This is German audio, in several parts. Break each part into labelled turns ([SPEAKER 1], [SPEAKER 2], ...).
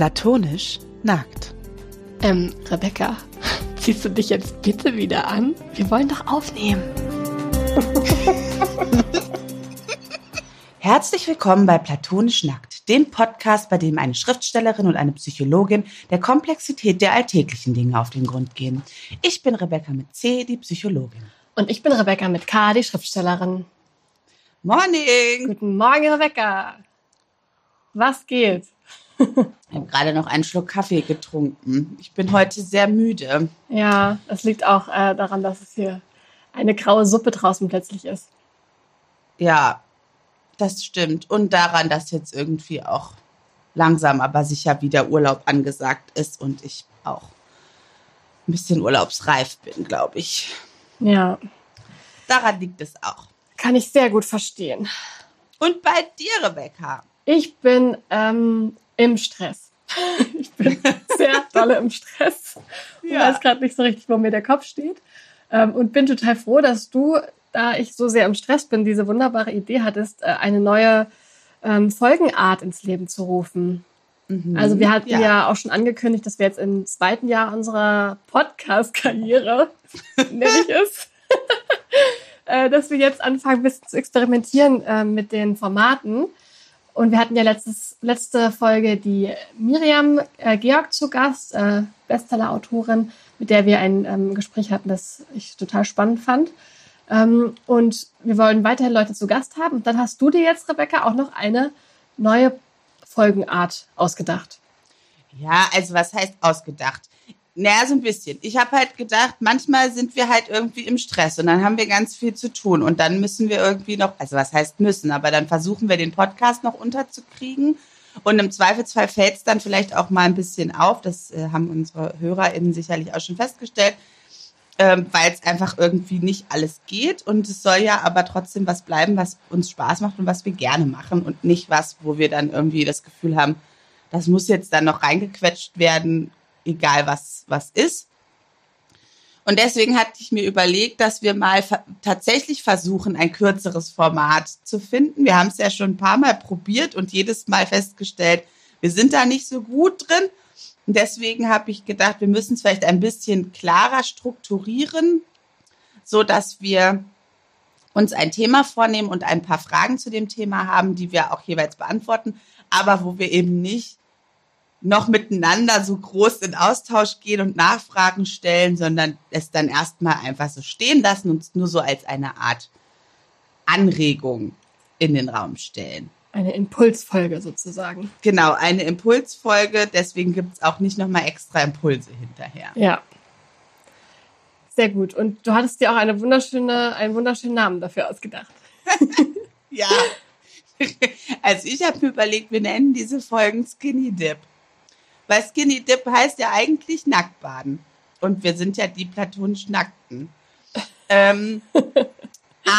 [SPEAKER 1] Platonisch nackt.
[SPEAKER 2] Ähm, Rebecca, ziehst du dich jetzt bitte wieder an? Wir wollen doch aufnehmen.
[SPEAKER 1] Herzlich willkommen bei Platonisch nackt, dem Podcast, bei dem eine Schriftstellerin und eine Psychologin der Komplexität der alltäglichen Dinge auf den Grund gehen. Ich bin Rebecca mit C, die Psychologin.
[SPEAKER 2] Und ich bin Rebecca mit K, die Schriftstellerin.
[SPEAKER 1] Morning!
[SPEAKER 2] Guten Morgen, Rebecca. Was geht?
[SPEAKER 1] Ich habe gerade noch einen Schluck Kaffee getrunken. Ich bin heute sehr müde.
[SPEAKER 2] Ja, es liegt auch äh, daran, dass es hier eine graue Suppe draußen plötzlich ist.
[SPEAKER 1] Ja, das stimmt. Und daran, dass jetzt irgendwie auch langsam, aber sicher wieder Urlaub angesagt ist und ich auch ein bisschen urlaubsreif bin, glaube ich.
[SPEAKER 2] Ja.
[SPEAKER 1] Daran liegt es auch.
[SPEAKER 2] Kann ich sehr gut verstehen.
[SPEAKER 1] Und bei dir, Rebecca?
[SPEAKER 2] Ich bin ähm, im Stress. ich bin sehr dolle im Stress. Ich ja. weiß gerade nicht so richtig, wo mir der Kopf steht. Ähm, und bin total froh, dass du, da ich so sehr im Stress bin, diese wunderbare Idee hattest, äh, eine neue ähm, Folgenart ins Leben zu rufen. Mhm. Also wir hatten ja. ja. auch schon angekündigt, dass wir jetzt im zweiten Jahr unserer Podcast-Karriere, nenne ich es, äh, dass wir jetzt anfangen, ein bisschen zu experimentieren äh, mit den Formaten. Und wir hatten ja letztes, letzte Folge die Miriam äh, Georg zu Gast, äh, Bestseller-Autorin, mit der wir ein ähm, Gespräch hatten, das ich total spannend fand. Ähm, und wir wollen weiterhin Leute zu Gast haben. Und dann hast du dir jetzt, Rebecca, auch noch eine neue Folgenart ausgedacht.
[SPEAKER 1] Ja, also was heißt ausgedacht? Naja, so ein bisschen. Ich habe halt gedacht, manchmal sind wir halt irgendwie im Stress und dann haben wir ganz viel zu tun und dann müssen wir irgendwie noch, also was heißt müssen, aber dann versuchen wir den Podcast noch unterzukriegen und im Zweifelsfall fällt es dann vielleicht auch mal ein bisschen auf, das äh, haben unsere HörerInnen sicherlich auch schon festgestellt, ähm, weil es einfach irgendwie nicht alles geht und es soll ja aber trotzdem was bleiben, was uns Spaß macht und was wir gerne machen und nicht was, wo wir dann irgendwie das Gefühl haben, das muss jetzt dann noch reingequetscht werden egal was, was ist. Und deswegen hatte ich mir überlegt, dass wir mal tatsächlich versuchen, ein kürzeres Format zu finden. Wir haben es ja schon ein paar Mal probiert und jedes Mal festgestellt, wir sind da nicht so gut drin. Und deswegen habe ich gedacht, wir müssen es vielleicht ein bisschen klarer strukturieren, so dass wir uns ein Thema vornehmen und ein paar Fragen zu dem Thema haben, die wir auch jeweils beantworten, aber wo wir eben nicht noch miteinander so groß in Austausch gehen und Nachfragen stellen, sondern es dann erstmal einfach so stehen lassen und nur so als eine Art Anregung in den Raum stellen.
[SPEAKER 2] Eine Impulsfolge sozusagen.
[SPEAKER 1] Genau, eine Impulsfolge. Deswegen gibt es auch nicht nochmal extra Impulse hinterher.
[SPEAKER 2] Ja. Sehr gut. Und du hattest dir auch eine wunderschöne, einen wunderschönen Namen dafür ausgedacht.
[SPEAKER 1] ja. Also ich habe mir überlegt, wir nennen diese Folgen Skinny Dip. Weil Skinny Dip heißt ja eigentlich Nacktbaden. Und wir sind ja die platonisch Nackten. ähm,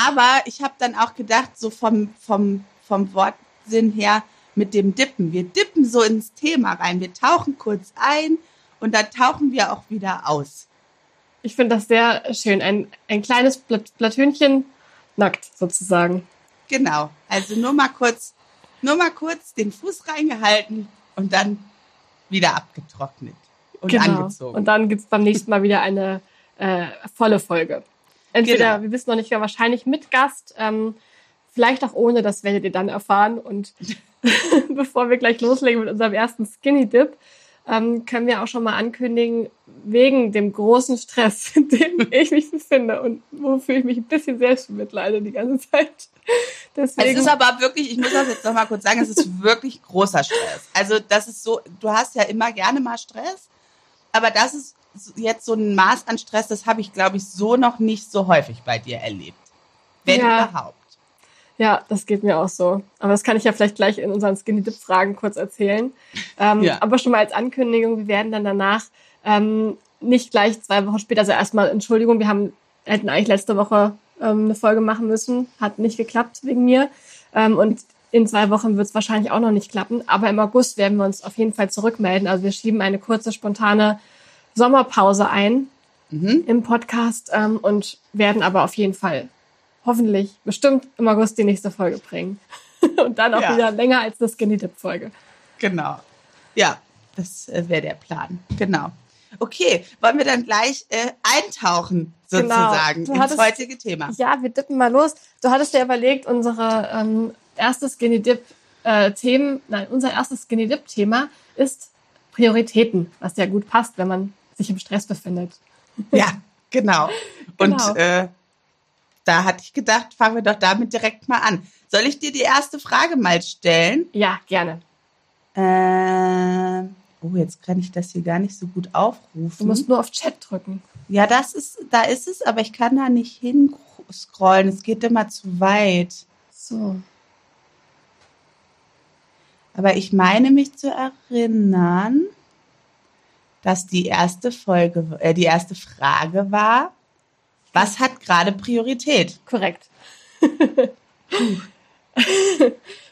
[SPEAKER 1] aber ich habe dann auch gedacht, so vom, vom, vom Wortsinn her, mit dem Dippen. Wir dippen so ins Thema rein. Wir tauchen kurz ein und dann tauchen wir auch wieder aus.
[SPEAKER 2] Ich finde das sehr schön. Ein, ein kleines Platönchen nackt sozusagen.
[SPEAKER 1] Genau. Also nur mal kurz, nur mal kurz den Fuß reingehalten und dann wieder abgetrocknet und genau. angezogen.
[SPEAKER 2] Und dann gibt es beim nächsten Mal wieder eine äh, volle Folge. Entweder, genau. wir wissen noch nicht, ja, wahrscheinlich mit Gast, ähm, vielleicht auch ohne, das werdet ihr dann erfahren. Und bevor wir gleich loslegen mit unserem ersten Skinny Dip, ähm, können wir auch schon mal ankündigen, wegen dem großen Stress, in dem ich mich befinde und wofür ich mich ein bisschen selbst bemitleide die ganze Zeit.
[SPEAKER 1] Deswegen. Es ist aber wirklich, ich muss das jetzt noch mal kurz sagen, es ist wirklich großer Stress. Also das ist so, du hast ja immer gerne mal Stress, aber das ist jetzt so ein Maß an Stress, das habe ich, glaube ich, so noch nicht so häufig bei dir erlebt. Wenn ja. überhaupt.
[SPEAKER 2] Ja, das geht mir auch so. Aber das kann ich ja vielleicht gleich in unseren Skinny Dip Fragen kurz erzählen. Ähm, ja. Aber schon mal als Ankündigung, wir werden dann danach ähm, nicht gleich zwei Wochen später, also erstmal Entschuldigung, wir haben hätten eigentlich letzte Woche ähm, eine Folge machen müssen, hat nicht geklappt wegen mir. Ähm, und in zwei Wochen wird es wahrscheinlich auch noch nicht klappen. Aber im August werden wir uns auf jeden Fall zurückmelden. Also wir schieben eine kurze, spontane Sommerpause ein mhm. im Podcast ähm, und werden aber auf jeden Fall hoffentlich bestimmt im August die nächste Folge bringen. Und dann auch ja. wieder länger als eine Skinny Dip Folge.
[SPEAKER 1] Genau. Ja. das äh, wäre der Plan. Genau. Okay, wollen wir dann gleich äh, eintauchen sozusagen
[SPEAKER 2] genau.
[SPEAKER 1] ins heutige Thema?
[SPEAKER 2] Ja, wir dippen mal los. Du hattest dir überlegt, unsere ähm, erstes Skinny Dip äh, Themen, nein, unser erstes Skinny Dip Thema ist Prioritäten, was ja gut passt, wenn man sich im Stress befindet.
[SPEAKER 1] Ja, genau. Und genau. Äh, da hatte ich gedacht, fangen wir doch damit direkt mal an. Soll ich dir die erste Frage mal stellen?
[SPEAKER 2] Ja, gerne.
[SPEAKER 1] Äh, oh, jetzt kann ich das hier gar nicht so gut aufrufen.
[SPEAKER 2] Du musst nur auf Chat drücken.
[SPEAKER 1] Ja, das ist, da ist es, aber ich kann da nicht hinscrollen. Es geht immer zu weit.
[SPEAKER 2] So.
[SPEAKER 1] Aber ich meine mich zu erinnern, dass die erste Folge, äh, die erste Frage war, was hat gerade Priorität?
[SPEAKER 2] Korrekt.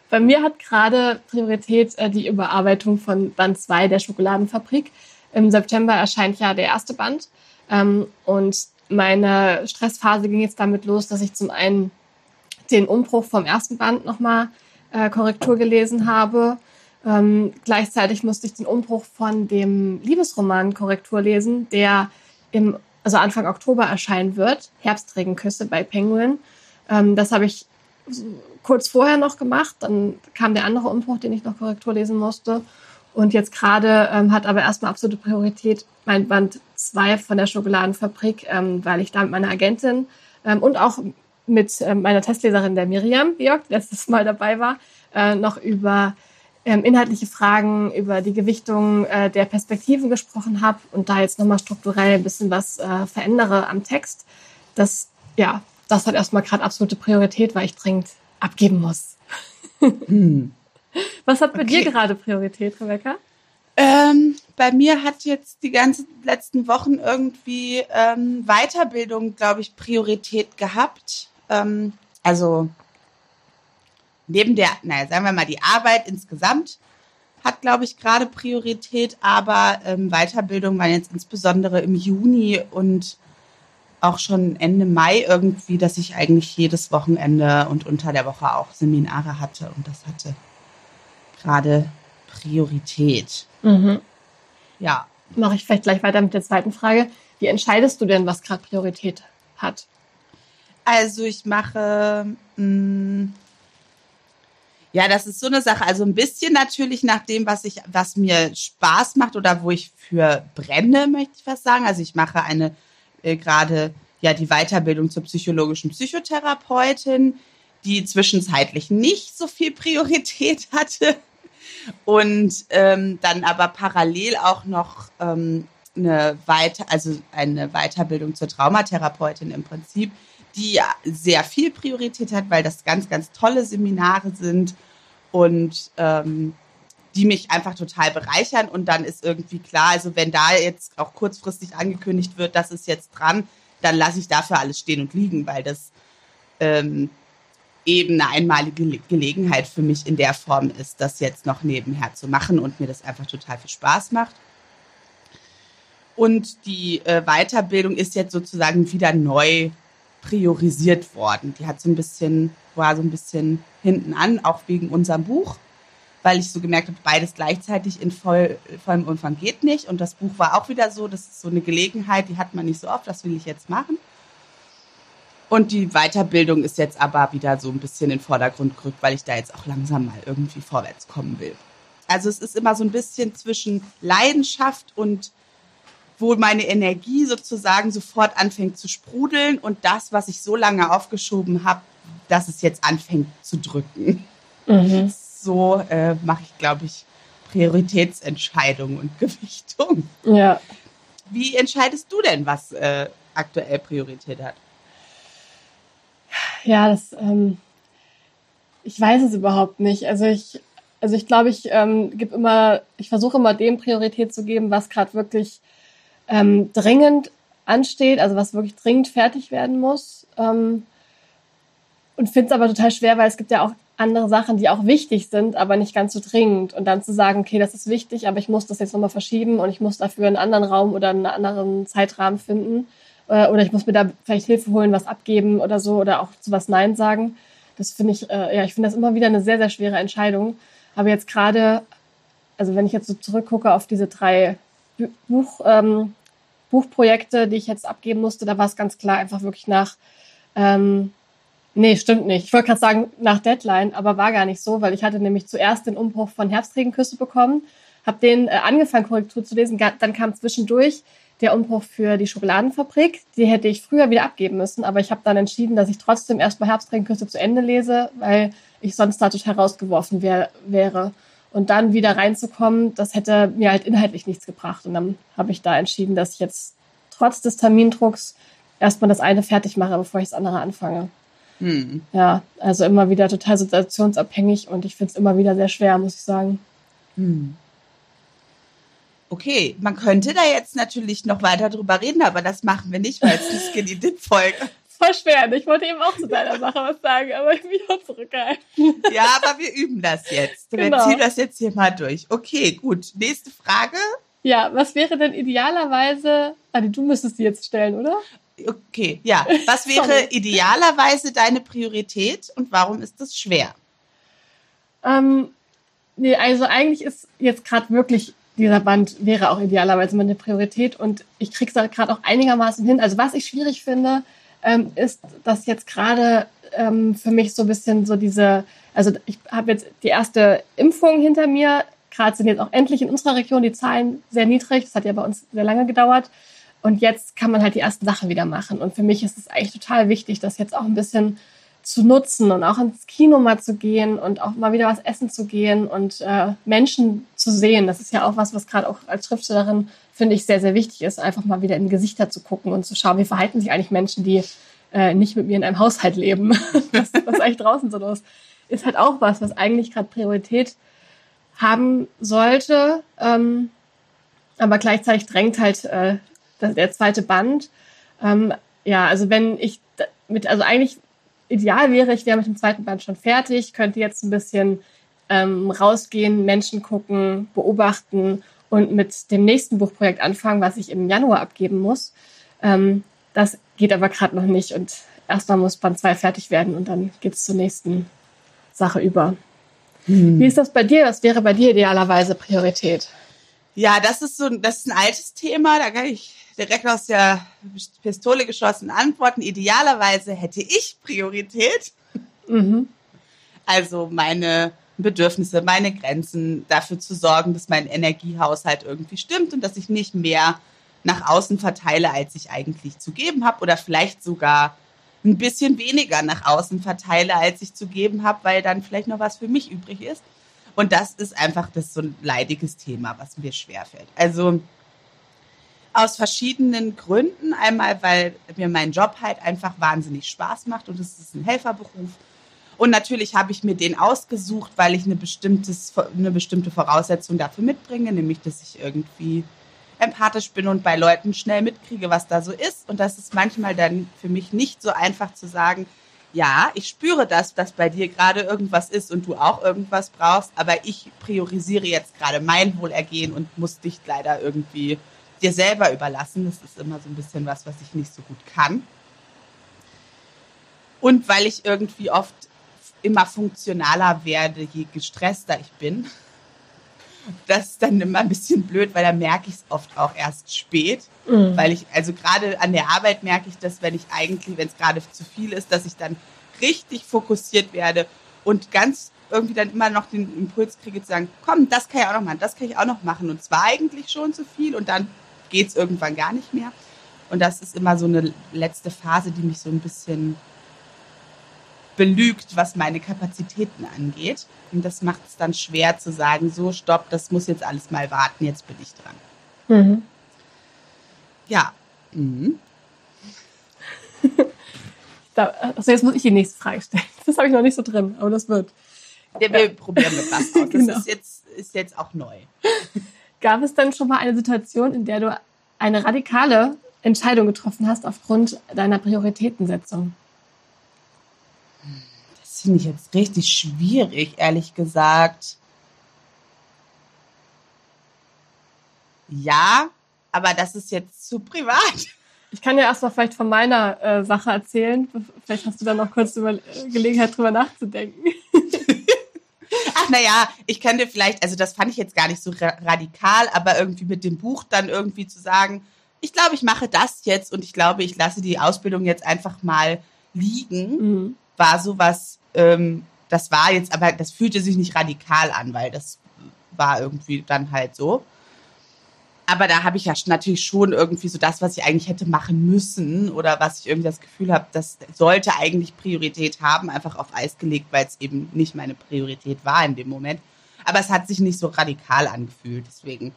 [SPEAKER 2] Bei mir hat gerade Priorität äh, die Überarbeitung von Band 2 der Schokoladenfabrik. Im September erscheint ja der erste Band. Ähm, und meine Stressphase ging jetzt damit los, dass ich zum einen den Umbruch vom ersten Band nochmal äh, Korrektur gelesen habe. Ähm, gleichzeitig musste ich den Umbruch von dem Liebesroman Korrektur lesen, der im, also Anfang Oktober erscheinen wird. Herbstregenküsse bei Penguin. Ähm, das habe ich kurz vorher noch gemacht. Dann kam der andere Umbruch, den ich noch Korrektur lesen musste. Und jetzt gerade ähm, hat aber erstmal absolute Priorität mein Band 2 von der Schokoladenfabrik, ähm, weil ich da mit meiner Agentin ähm, und auch mit ähm, meiner Testleserin der Miriam Björk, letztes Mal dabei war, äh, noch über inhaltliche Fragen, über die Gewichtung äh, der Perspektiven gesprochen habe und da jetzt nochmal strukturell ein bisschen was äh, verändere am Text. Das, ja, das hat erstmal gerade absolute Priorität, weil ich dringend abgeben muss. Hm. Was hat bei okay. dir gerade Priorität, Rebecca?
[SPEAKER 1] Ähm, bei mir hat jetzt die ganzen letzten Wochen irgendwie ähm, Weiterbildung, glaube ich, Priorität gehabt. Ähm, also neben der, naja, sagen wir mal, die Arbeit insgesamt hat, glaube ich, gerade Priorität, aber ähm, Weiterbildung war jetzt insbesondere im Juni und auch schon Ende Mai irgendwie, dass ich eigentlich jedes Wochenende und unter der Woche auch Seminare hatte und das hatte gerade Priorität.
[SPEAKER 2] Mhm.
[SPEAKER 1] Ja.
[SPEAKER 2] Mache ich vielleicht gleich weiter mit der zweiten Frage. Wie entscheidest du denn, was gerade Priorität hat?
[SPEAKER 1] Also ich mache, mh, mm, ja, das ist so eine Sache. Also ein bisschen natürlich nach dem, was ich, was mir Spaß macht oder wo ich für brenne, möchte ich was sagen. Also ich mache eine äh, gerade ja die Weiterbildung zur psychologischen Psychotherapeutin, die zwischenzeitlich nicht so viel Priorität hatte und ähm, dann aber parallel auch noch ähm, eine Weiter, also eine Weiterbildung zur Traumatherapeutin im Prinzip, die sehr viel Priorität hat, weil das ganz, ganz tolle Seminare sind und ähm, die mich einfach total bereichern. Und dann ist irgendwie klar, also wenn da jetzt auch kurzfristig angekündigt wird, das ist jetzt dran, dann lasse ich dafür alles stehen und liegen, weil das ähm, eben eine einmalige Gelegenheit für mich in der Form ist, das jetzt noch nebenher zu machen und mir das einfach total viel Spaß macht. Und die äh, Weiterbildung ist jetzt sozusagen wieder neu priorisiert worden. Die hat so ein bisschen, war so ein bisschen hinten an, auch wegen unserem Buch weil ich so gemerkt habe, beides gleichzeitig in voll, vollem Umfang geht nicht. Und das Buch war auch wieder so, das ist so eine Gelegenheit, die hat man nicht so oft, das will ich jetzt machen. Und die Weiterbildung ist jetzt aber wieder so ein bisschen in den Vordergrund gerückt, weil ich da jetzt auch langsam mal irgendwie vorwärts kommen will. Also es ist immer so ein bisschen zwischen Leidenschaft und wo meine Energie sozusagen sofort anfängt zu sprudeln und das, was ich so lange aufgeschoben habe, dass es jetzt anfängt zu drücken. Mhm so äh, mache ich, glaube ich, Prioritätsentscheidung und Gewichtung.
[SPEAKER 2] Ja.
[SPEAKER 1] Wie entscheidest du denn, was äh, aktuell Priorität hat?
[SPEAKER 2] Ja, das, ähm, ich weiß es überhaupt nicht. Also ich, also ich glaube, ich ähm, gebe immer, ich versuche immer dem Priorität zu geben, was gerade wirklich ähm, dringend ansteht, also was wirklich dringend fertig werden muss. Ähm, und finde es aber total schwer, weil es gibt ja auch andere Sachen, die auch wichtig sind, aber nicht ganz so dringend. Und dann zu sagen, okay, das ist wichtig, aber ich muss das jetzt nochmal verschieben und ich muss dafür einen anderen Raum oder einen anderen Zeitrahmen finden. Äh, oder ich muss mir da vielleicht Hilfe holen, was abgeben oder so oder auch zu was Nein sagen. Das finde ich, äh, ja, ich finde das immer wieder eine sehr, sehr schwere Entscheidung. Aber jetzt gerade also wenn ich jetzt so zurückgucke auf diese drei Buch, ähm, Buchprojekte, die ich jetzt abgeben musste, da war es ganz klar einfach wirklich nach, ähm, nee, stimmt nicht. Ich wollte gerade sagen nach Deadline, aber war gar nicht so, weil ich hatte nämlich zuerst den Umbruch von Herbstregenküsse bekommen, habe den äh, angefangen, Korrektur zu lesen, dann kam zwischendurch der Umbruch für die Schokoladenfabrik. Die hätte ich früher wieder abgeben müssen, aber ich habe dann entschieden, dass ich trotzdem erstmal Herbstregenküsse zu Ende lese, weil ich sonst da total rausgeworfen wär, wäre. Und dann wieder reinzukommen, das hätte mir halt inhaltlich nichts gebracht. Und dann habe ich da entschieden, dass ich jetzt trotz des Termindrucks erstmal das eine fertig mache, bevor ich das andere anfange. Hm. Ja, also immer wieder total situationsabhängig und ich finde es immer wieder sehr schwer, muss ich sagen. Hm.
[SPEAKER 1] Okay, man könnte da jetzt natürlich noch weiter drüber reden, aber das machen wir nicht, weil es die Skinny Dip Folge.
[SPEAKER 2] Voll schwer. Ich wollte eben auch zu deiner Sache was sagen, aber ich mich auch zurückgehalten.
[SPEAKER 1] Ja, aber wir üben das jetzt. Genau. Wir ziehen das jetzt hier mal durch. Okay, gut. Nächste Frage.
[SPEAKER 2] Ja, was wäre denn idealerweise, also du müsstest die jetzt stellen, oder?
[SPEAKER 1] Okay, ja. Was wäre idealerweise deine Priorität und warum ist das schwer?
[SPEAKER 2] Ähm, nee, also eigentlich ist jetzt gerade wirklich dieser Band wäre auch idealerweise meine Priorität und ich kriege es gerade auch einigermaßen hin. Also was ich schwierig finde, ähm, ist, dass jetzt gerade ähm, für mich so ein bisschen so diese, also ich habe jetzt die erste Impfung hinter mir. Gerade sind jetzt auch endlich in unserer Region die Zahlen sehr niedrig. Das hat ja bei uns sehr lange gedauert. Und jetzt kann man halt die ersten Sachen wieder machen. Und für mich ist es eigentlich total wichtig, das jetzt auch ein bisschen zu nutzen und auch ins Kino mal zu gehen und auch mal wieder was essen zu gehen und äh, Menschen zu sehen. Das ist ja auch was, was gerade auch als Schriftstellerin finde ich sehr, sehr wichtig ist, einfach mal wieder in Gesichter zu gucken und zu schauen, wie verhalten sich eigentlich Menschen, die äh, nicht mit mir in einem Haushalt leben. was, was eigentlich draußen so los ist halt auch was, was eigentlich gerade Priorität haben sollte. Ähm, aber gleichzeitig drängt halt äh, der zweite Band. Ähm, ja, also wenn ich mit, also eigentlich ideal wäre, ich wäre mit dem zweiten Band schon fertig, könnte jetzt ein bisschen ähm, rausgehen, Menschen gucken, beobachten und mit dem nächsten Buchprojekt anfangen, was ich im Januar abgeben muss. Ähm, das geht aber gerade noch nicht und erstmal muss Band 2 fertig werden und dann geht es zur nächsten Sache über. Hm. Wie ist das bei dir? Was wäre bei dir idealerweise Priorität?
[SPEAKER 1] Ja, das ist so, das ist ein altes Thema. Da kann ich direkt aus der Pistole geschossen antworten. Idealerweise hätte ich Priorität. Mhm. Also meine Bedürfnisse, meine Grenzen, dafür zu sorgen, dass mein Energiehaushalt irgendwie stimmt und dass ich nicht mehr nach außen verteile, als ich eigentlich zu geben habe oder vielleicht sogar ein bisschen weniger nach außen verteile, als ich zu geben habe, weil dann vielleicht noch was für mich übrig ist. Und das ist einfach das so ein leidiges Thema, was mir schwerfällt. Also aus verschiedenen Gründen. Einmal, weil mir mein Job halt einfach wahnsinnig Spaß macht und es ist ein Helferberuf. Und natürlich habe ich mir den ausgesucht, weil ich eine, bestimmtes, eine bestimmte Voraussetzung dafür mitbringe, nämlich dass ich irgendwie empathisch bin und bei Leuten schnell mitkriege, was da so ist. Und das ist manchmal dann für mich nicht so einfach zu sagen, ja, ich spüre das, dass bei dir gerade irgendwas ist und du auch irgendwas brauchst, aber ich priorisiere jetzt gerade mein Wohlergehen und muss dich leider irgendwie dir selber überlassen. Das ist immer so ein bisschen was, was ich nicht so gut kann. Und weil ich irgendwie oft immer funktionaler werde, je gestresster ich bin. Das ist dann immer ein bisschen blöd, weil da merke ich es oft auch erst spät. Mhm. Weil ich, also gerade an der Arbeit merke ich das, wenn ich eigentlich, wenn es gerade zu viel ist, dass ich dann richtig fokussiert werde und ganz irgendwie dann immer noch den Impuls kriege zu sagen, komm, das kann ich auch noch machen, das kann ich auch noch machen. Und zwar eigentlich schon zu viel und dann geht es irgendwann gar nicht mehr. Und das ist immer so eine letzte Phase, die mich so ein bisschen belügt, was meine Kapazitäten angeht. Und das macht es dann schwer zu sagen, so, stopp, das muss jetzt alles mal warten, jetzt bin ich dran. Mhm. Ja. Mhm.
[SPEAKER 2] also jetzt muss ich die nächste Frage stellen. Das habe ich noch nicht so drin, aber das wird.
[SPEAKER 1] Ja, wir probieren mit was aus. Das genau. ist, jetzt, ist jetzt auch neu.
[SPEAKER 2] Gab es dann schon mal eine Situation, in der du eine radikale Entscheidung getroffen hast aufgrund deiner Prioritätensetzung?
[SPEAKER 1] Das finde ich jetzt richtig schwierig, ehrlich gesagt. Ja, aber das ist jetzt zu privat.
[SPEAKER 2] Ich kann ja erstmal vielleicht von meiner äh, Sache erzählen. Vielleicht hast du da noch kurz über, äh, Gelegenheit drüber nachzudenken.
[SPEAKER 1] Ach Ach, naja, ich könnte vielleicht, also das fand ich jetzt gar nicht so ra radikal, aber irgendwie mit dem Buch dann irgendwie zu sagen, ich glaube, ich mache das jetzt und ich glaube, ich lasse die Ausbildung jetzt einfach mal liegen, mhm. war sowas, ähm, das war jetzt, aber das fühlte sich nicht radikal an, weil das war irgendwie dann halt so. Aber da habe ich ja natürlich schon irgendwie so das, was ich eigentlich hätte machen müssen oder was ich irgendwie das Gefühl habe, das sollte eigentlich Priorität haben, einfach auf Eis gelegt, weil es eben nicht meine Priorität war in dem Moment. Aber es hat sich nicht so radikal angefühlt, deswegen.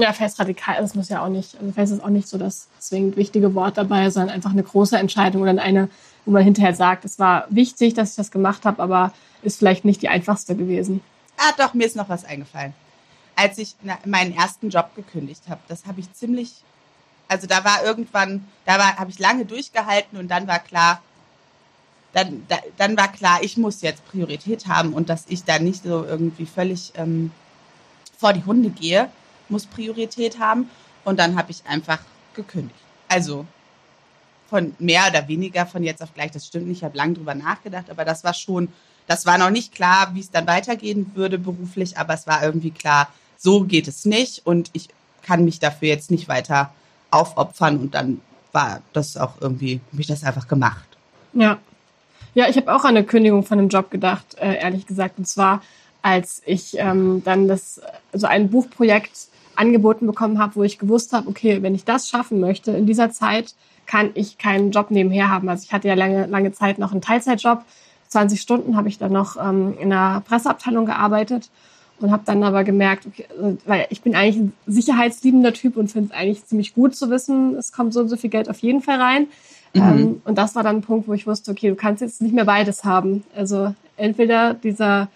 [SPEAKER 2] Ja, fest radikal, das muss ja auch nicht, also fest ist auch nicht so das zwingend wichtige Wort dabei, sondern einfach eine große Entscheidung oder eine, wo man hinterher sagt, es war wichtig, dass ich das gemacht habe, aber ist vielleicht nicht die einfachste gewesen.
[SPEAKER 1] Ah, doch, mir ist noch was eingefallen als ich meinen ersten Job gekündigt habe. Das habe ich ziemlich, also da war irgendwann, da habe ich lange durchgehalten und dann war klar, dann, da, dann war klar, ich muss jetzt Priorität haben und dass ich da nicht so irgendwie völlig ähm, vor die Hunde gehe, muss Priorität haben. Und dann habe ich einfach gekündigt. Also von mehr oder weniger von jetzt auf gleich, das stimmt nicht, ich habe lange drüber nachgedacht, aber das war schon, das war noch nicht klar, wie es dann weitergehen würde beruflich, aber es war irgendwie klar, so geht es nicht und ich kann mich dafür jetzt nicht weiter aufopfern und dann war das auch irgendwie, habe ich das einfach gemacht.
[SPEAKER 2] Ja. Ja, ich habe auch an eine Kündigung von einem Job gedacht, äh, ehrlich gesagt. Und zwar, als ich ähm, dann das, so ein Buchprojekt angeboten bekommen habe, wo ich gewusst habe, okay, wenn ich das schaffen möchte, in dieser Zeit kann ich keinen Job nebenher haben. Also ich hatte ja lange, lange Zeit noch einen Teilzeitjob. 20 Stunden habe ich dann noch ähm, in der Presseabteilung gearbeitet und habe dann aber gemerkt, okay, also, weil ich bin eigentlich ein sicherheitsliebender Typ und finde es eigentlich ziemlich gut zu wissen, es kommt so und so viel Geld auf jeden Fall rein. Mhm. Ähm, und das war dann ein Punkt, wo ich wusste, okay, du kannst jetzt nicht mehr beides haben. Also entweder dieser,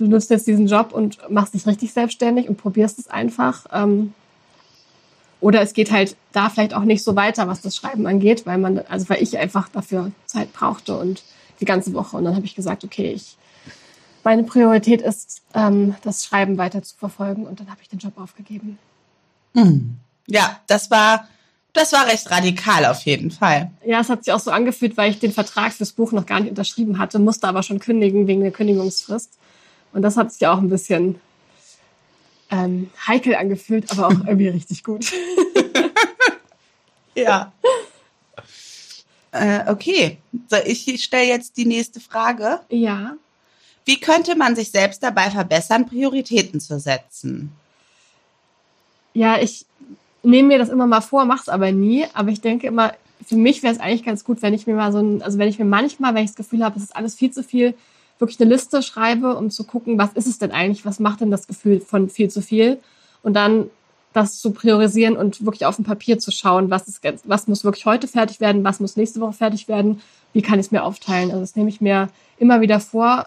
[SPEAKER 2] du nutzt jetzt diesen Job und machst dich richtig selbstständig und probierst es einfach. Ähm, oder es geht halt da vielleicht auch nicht so weiter, was das Schreiben angeht, weil man, also weil ich einfach dafür Zeit brauchte und die ganze Woche. Und dann habe ich gesagt, okay, ich meine Priorität ist, ähm, das Schreiben weiter zu verfolgen und dann habe ich den Job aufgegeben.
[SPEAKER 1] Hm. Ja, das war, das war recht radikal auf jeden Fall.
[SPEAKER 2] Ja, es hat sich auch so angefühlt, weil ich den Vertrag fürs Buch noch gar nicht unterschrieben hatte, musste aber schon kündigen wegen der Kündigungsfrist. Und das hat sich auch ein bisschen ähm, heikel angefühlt, aber auch irgendwie richtig gut.
[SPEAKER 1] ja. Äh, okay, so, ich stelle jetzt die nächste Frage.
[SPEAKER 2] Ja.
[SPEAKER 1] Wie könnte man sich selbst dabei verbessern, Prioritäten zu setzen?
[SPEAKER 2] Ja, ich nehme mir das immer mal vor, mache es aber nie. Aber ich denke immer, für mich wäre es eigentlich ganz gut, wenn ich mir mal so ein, also wenn ich mir manchmal, wenn ich das Gefühl habe, es ist alles viel zu viel, wirklich eine Liste schreibe, um zu gucken, was ist es denn eigentlich, was macht denn das Gefühl von viel zu viel? Und dann das zu priorisieren und wirklich auf dem Papier zu schauen, was ist, was muss wirklich heute fertig werden, was muss nächste Woche fertig werden, wie kann ich es mir aufteilen. Also das nehme ich mir immer wieder vor,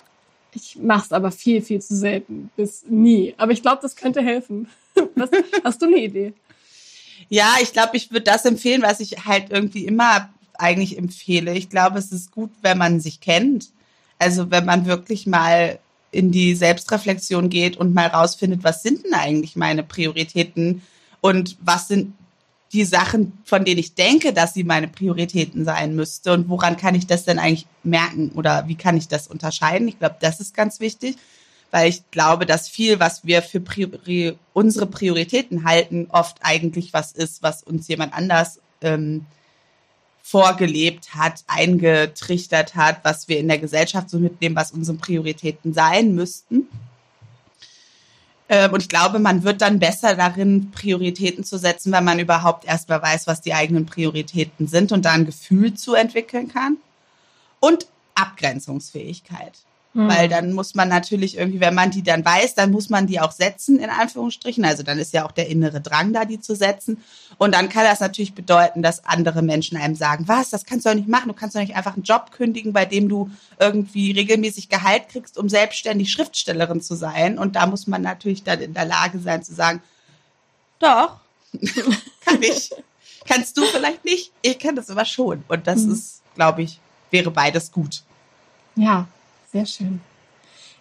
[SPEAKER 2] ich mache es aber viel, viel zu selten, bis nie. Aber ich glaube, das könnte helfen. Was, hast du eine Idee?
[SPEAKER 1] Ja, ich glaube, ich würde das empfehlen, was ich halt irgendwie immer eigentlich empfehle. Ich glaube, es ist gut, wenn man sich kennt. Also wenn man wirklich mal in die Selbstreflexion geht und mal rausfindet, was sind denn eigentlich meine Prioritäten und was sind die Sachen, von denen ich denke, dass sie meine Prioritäten sein müsste und woran kann ich das denn eigentlich merken oder wie kann ich das unterscheiden? Ich glaube, das ist ganz wichtig, weil ich glaube, dass viel, was wir für Priori unsere Prioritäten halten, oft eigentlich was ist, was uns jemand anders ähm, vorgelebt hat, eingetrichtert hat, was wir in der Gesellschaft so mitnehmen, was unsere Prioritäten sein müssten. Ähm, und ich glaube, man wird dann besser darin, Prioritäten zu setzen, wenn man überhaupt erstmal weiß, was die eigenen Prioritäten sind und da ein Gefühl zu entwickeln kann. Und Abgrenzungsfähigkeit. Mhm. Weil dann muss man natürlich irgendwie, wenn man die dann weiß, dann muss man die auch setzen, in Anführungsstrichen. Also dann ist ja auch der innere Drang da, die zu setzen. Und dann kann das natürlich bedeuten, dass andere Menschen einem sagen, was, das kannst du doch nicht machen. Du kannst doch nicht einfach einen Job kündigen, bei dem du irgendwie regelmäßig Gehalt kriegst, um selbstständig Schriftstellerin zu sein. Und da muss man natürlich dann in der Lage sein zu sagen, doch, kann ich. Kannst du vielleicht nicht? Ich kann das aber schon. Und das mhm. ist, glaube ich, wäre beides gut.
[SPEAKER 2] Ja, sehr schön.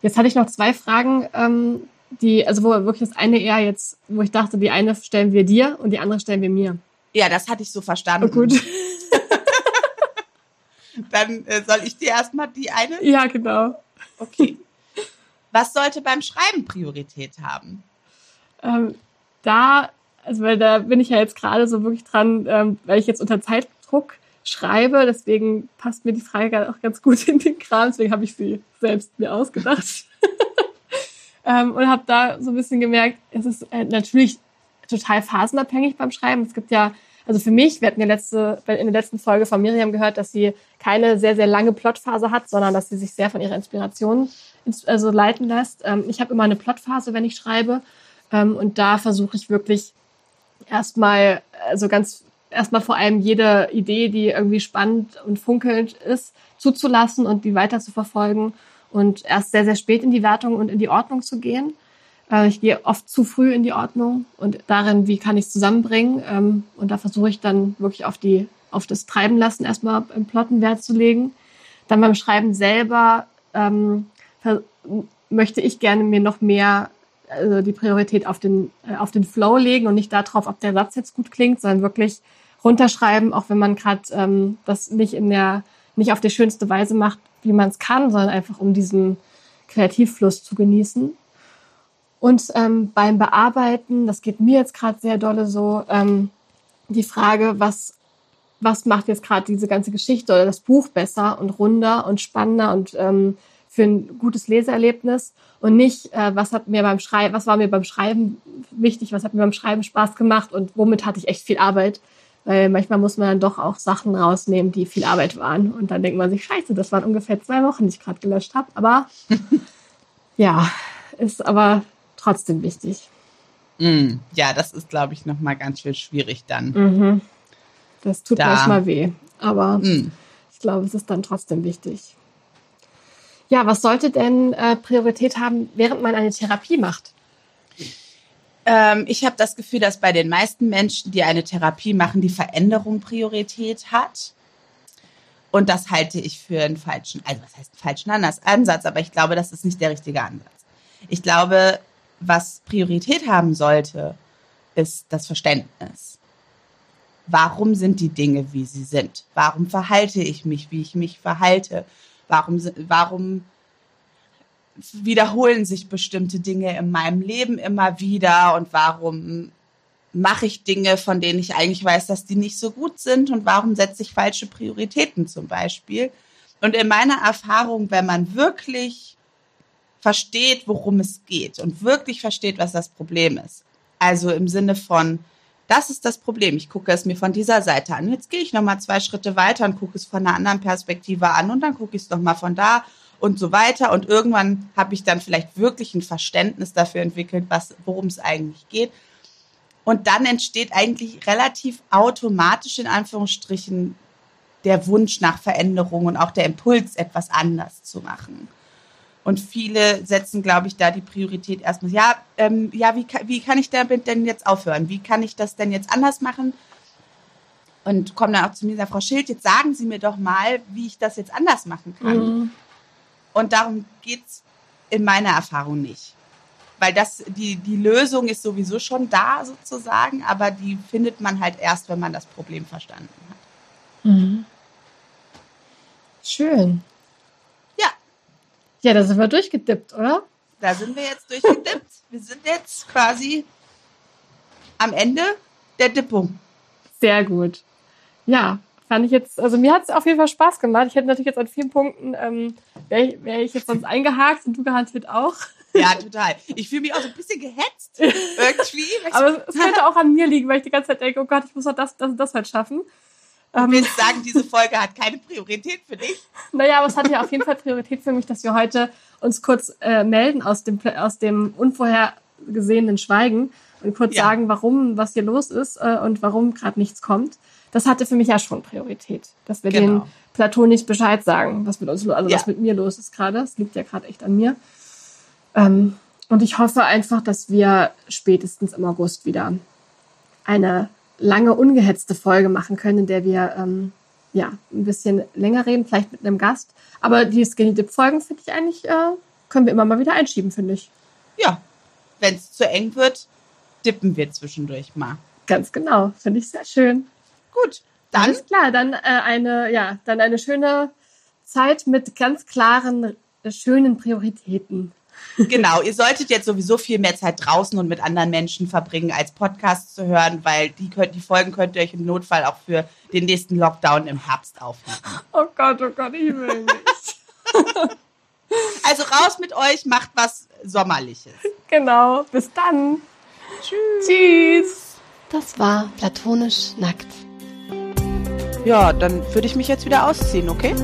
[SPEAKER 2] Jetzt hatte ich noch zwei Fragen, ähm, die, also wo wirklich das eine eher jetzt, wo ich dachte, die eine stellen wir dir und die andere stellen wir mir.
[SPEAKER 1] Ja, das hatte ich so verstanden.
[SPEAKER 2] Oh, gut.
[SPEAKER 1] Dann äh, soll ich dir erstmal die eine?
[SPEAKER 2] Ja, genau.
[SPEAKER 1] Okay. Was sollte beim Schreiben Priorität haben?
[SPEAKER 2] Ähm, da, also weil da bin ich ja jetzt gerade so wirklich dran, ähm, weil ich jetzt unter Zeitdruck schreibe, deswegen passt mir die Frage auch ganz gut in den Kram, deswegen habe ich sie selbst mir ausgedacht. ähm, und habe da so ein bisschen gemerkt, es ist äh, natürlich total phasenabhängig beim Schreiben. Es gibt ja, also für mich, wir hatten ja letzte, in der letzten Folge von Miriam gehört, dass sie keine sehr, sehr lange Plotphase hat, sondern dass sie sich sehr von ihrer Inspiration also leiten lässt. Ähm, ich habe immer eine Plotphase, wenn ich schreibe. Ähm, und da versuche ich wirklich erstmal, also ganz erstmal vor allem jede Idee, die irgendwie spannend und funkelnd ist, zuzulassen und die weiter zu verfolgen und erst sehr, sehr spät in die Wertung und in die Ordnung zu gehen. Äh, ich gehe oft zu früh in die Ordnung und darin, wie kann ich es zusammenbringen. Ähm, und da versuche ich dann wirklich auf die, auf das Treiben lassen erstmal im Plotten Wert zu legen. Dann beim Schreiben selber ähm, möchte ich gerne mir noch mehr also die Priorität auf den, äh, auf den Flow legen und nicht darauf, ob der Satz jetzt gut klingt, sondern wirklich runterschreiben, auch wenn man gerade ähm, das nicht in der, nicht auf die schönste Weise macht, wie man es kann, sondern einfach um diesen Kreativfluss zu genießen. Und ähm, beim Bearbeiten, das geht mir jetzt gerade sehr dolle so, ähm, die Frage, was, was macht jetzt gerade diese ganze Geschichte oder das Buch besser und runder und spannender und ähm, für ein gutes Leseerlebnis und nicht, äh, was hat mir beim Schreiben, was war mir beim Schreiben wichtig, was hat mir beim Schreiben Spaß gemacht und womit hatte ich echt viel Arbeit. Weil manchmal muss man dann doch auch Sachen rausnehmen, die viel Arbeit waren. Und dann denkt man sich, scheiße, das waren ungefähr zwei Wochen, die ich gerade gelöscht habe. Aber ja, ist aber trotzdem wichtig.
[SPEAKER 1] Mm, ja, das ist, glaube ich, nochmal ganz schön schwierig dann.
[SPEAKER 2] Mhm. Das tut da. manchmal weh. Aber mm. ich glaube, es ist dann trotzdem wichtig. Ja, was sollte denn äh, Priorität haben, während man eine Therapie macht?
[SPEAKER 1] Ähm, ich habe das Gefühl, dass bei den meisten Menschen, die eine Therapie machen, die Veränderung Priorität hat. Und das halte ich für einen falschen, also was heißt falschen Ansatz, aber ich glaube, das ist nicht der richtige Ansatz. Ich glaube, was Priorität haben sollte, ist das Verständnis. Warum sind die Dinge, wie sie sind? Warum verhalte ich mich, wie ich mich verhalte? Warum, warum wiederholen sich bestimmte Dinge in meinem Leben immer wieder und warum mache ich Dinge, von denen ich eigentlich weiß, dass die nicht so gut sind und warum setze ich falsche Prioritäten zum Beispiel. Und in meiner Erfahrung, wenn man wirklich versteht, worum es geht und wirklich versteht, was das Problem ist, also im Sinne von, das ist das Problem. Ich gucke es mir von dieser Seite an. Jetzt gehe ich noch mal zwei Schritte weiter und gucke es von einer anderen Perspektive an und dann gucke ich es noch mal von da und so weiter. Und irgendwann habe ich dann vielleicht wirklich ein Verständnis dafür entwickelt, worum es eigentlich geht. Und dann entsteht eigentlich relativ automatisch in Anführungsstrichen der Wunsch nach Veränderung und auch der Impuls, etwas anders zu machen. Und viele setzen, glaube ich, da die Priorität erstmal, ja, ähm, ja, wie, wie kann ich damit denn jetzt aufhören? Wie kann ich das denn jetzt anders machen? Und kommen dann auch zu mir und sagen, Frau Schild, jetzt sagen Sie mir doch mal, wie ich das jetzt anders machen kann. Mhm. Und darum geht's in meiner Erfahrung nicht. Weil das, die, die Lösung ist sowieso schon da sozusagen, aber die findet man halt erst, wenn man das Problem verstanden hat.
[SPEAKER 2] Mhm. Schön. Ja, da sind wir durchgedippt, oder?
[SPEAKER 1] Da sind wir jetzt durchgedippt. wir sind jetzt quasi am Ende der Dippung.
[SPEAKER 2] Sehr gut. Ja, fand ich jetzt, also mir hat es auf jeden Fall Spaß gemacht. Ich hätte natürlich jetzt an vielen Punkten, ähm, wäre ich, wär ich jetzt sonst eingehakt und du garantiert auch.
[SPEAKER 1] Ja, total. Ich fühle mich auch so ein bisschen gehetzt irgendwie.
[SPEAKER 2] Aber es könnte auch an mir liegen, weil ich die ganze Zeit denke, oh Gott, ich muss doch das, das und das halt schaffen.
[SPEAKER 1] Du willst ähm. sagen, diese Folge hat keine Priorität für dich?
[SPEAKER 2] Naja, aber es hat ja auf jeden Fall Priorität für mich, dass wir heute uns kurz äh, melden aus dem, aus dem unvorhergesehenen Schweigen und kurz ja. sagen, warum, was hier los ist äh, und warum gerade nichts kommt. Das hatte für mich ja schon Priorität, dass wir genau. den Platonis Bescheid sagen, was mit uns, also ja. was mit mir los ist gerade. Es liegt ja gerade echt an mir. Ähm, und ich hoffe einfach, dass wir spätestens im August wieder eine lange ungehetzte Folge machen können, in der wir ähm, ja ein bisschen länger reden, vielleicht mit einem Gast. Aber die Skinny Dip Folgen finde ich eigentlich äh, können wir immer mal wieder einschieben, finde ich.
[SPEAKER 1] Ja, wenn es zu eng wird, dippen wir zwischendurch mal.
[SPEAKER 2] Ganz genau, finde ich sehr schön.
[SPEAKER 1] Gut, dann
[SPEAKER 2] alles klar, dann äh, eine ja, dann eine schöne Zeit mit ganz klaren schönen Prioritäten.
[SPEAKER 1] Genau, ihr solltet jetzt sowieso viel mehr Zeit draußen und mit anderen Menschen verbringen, als Podcasts zu hören, weil die, könnt, die Folgen könnt ihr euch im Notfall auch für den nächsten Lockdown im Herbst aufnehmen.
[SPEAKER 2] Oh Gott, oh Gott, ich will nicht.
[SPEAKER 1] Also raus mit euch, macht was Sommerliches.
[SPEAKER 2] Genau, bis dann.
[SPEAKER 1] Tschüss.
[SPEAKER 2] Tschüss.
[SPEAKER 3] Das war platonisch nackt.
[SPEAKER 1] Ja, dann würde ich mich jetzt wieder ausziehen, okay?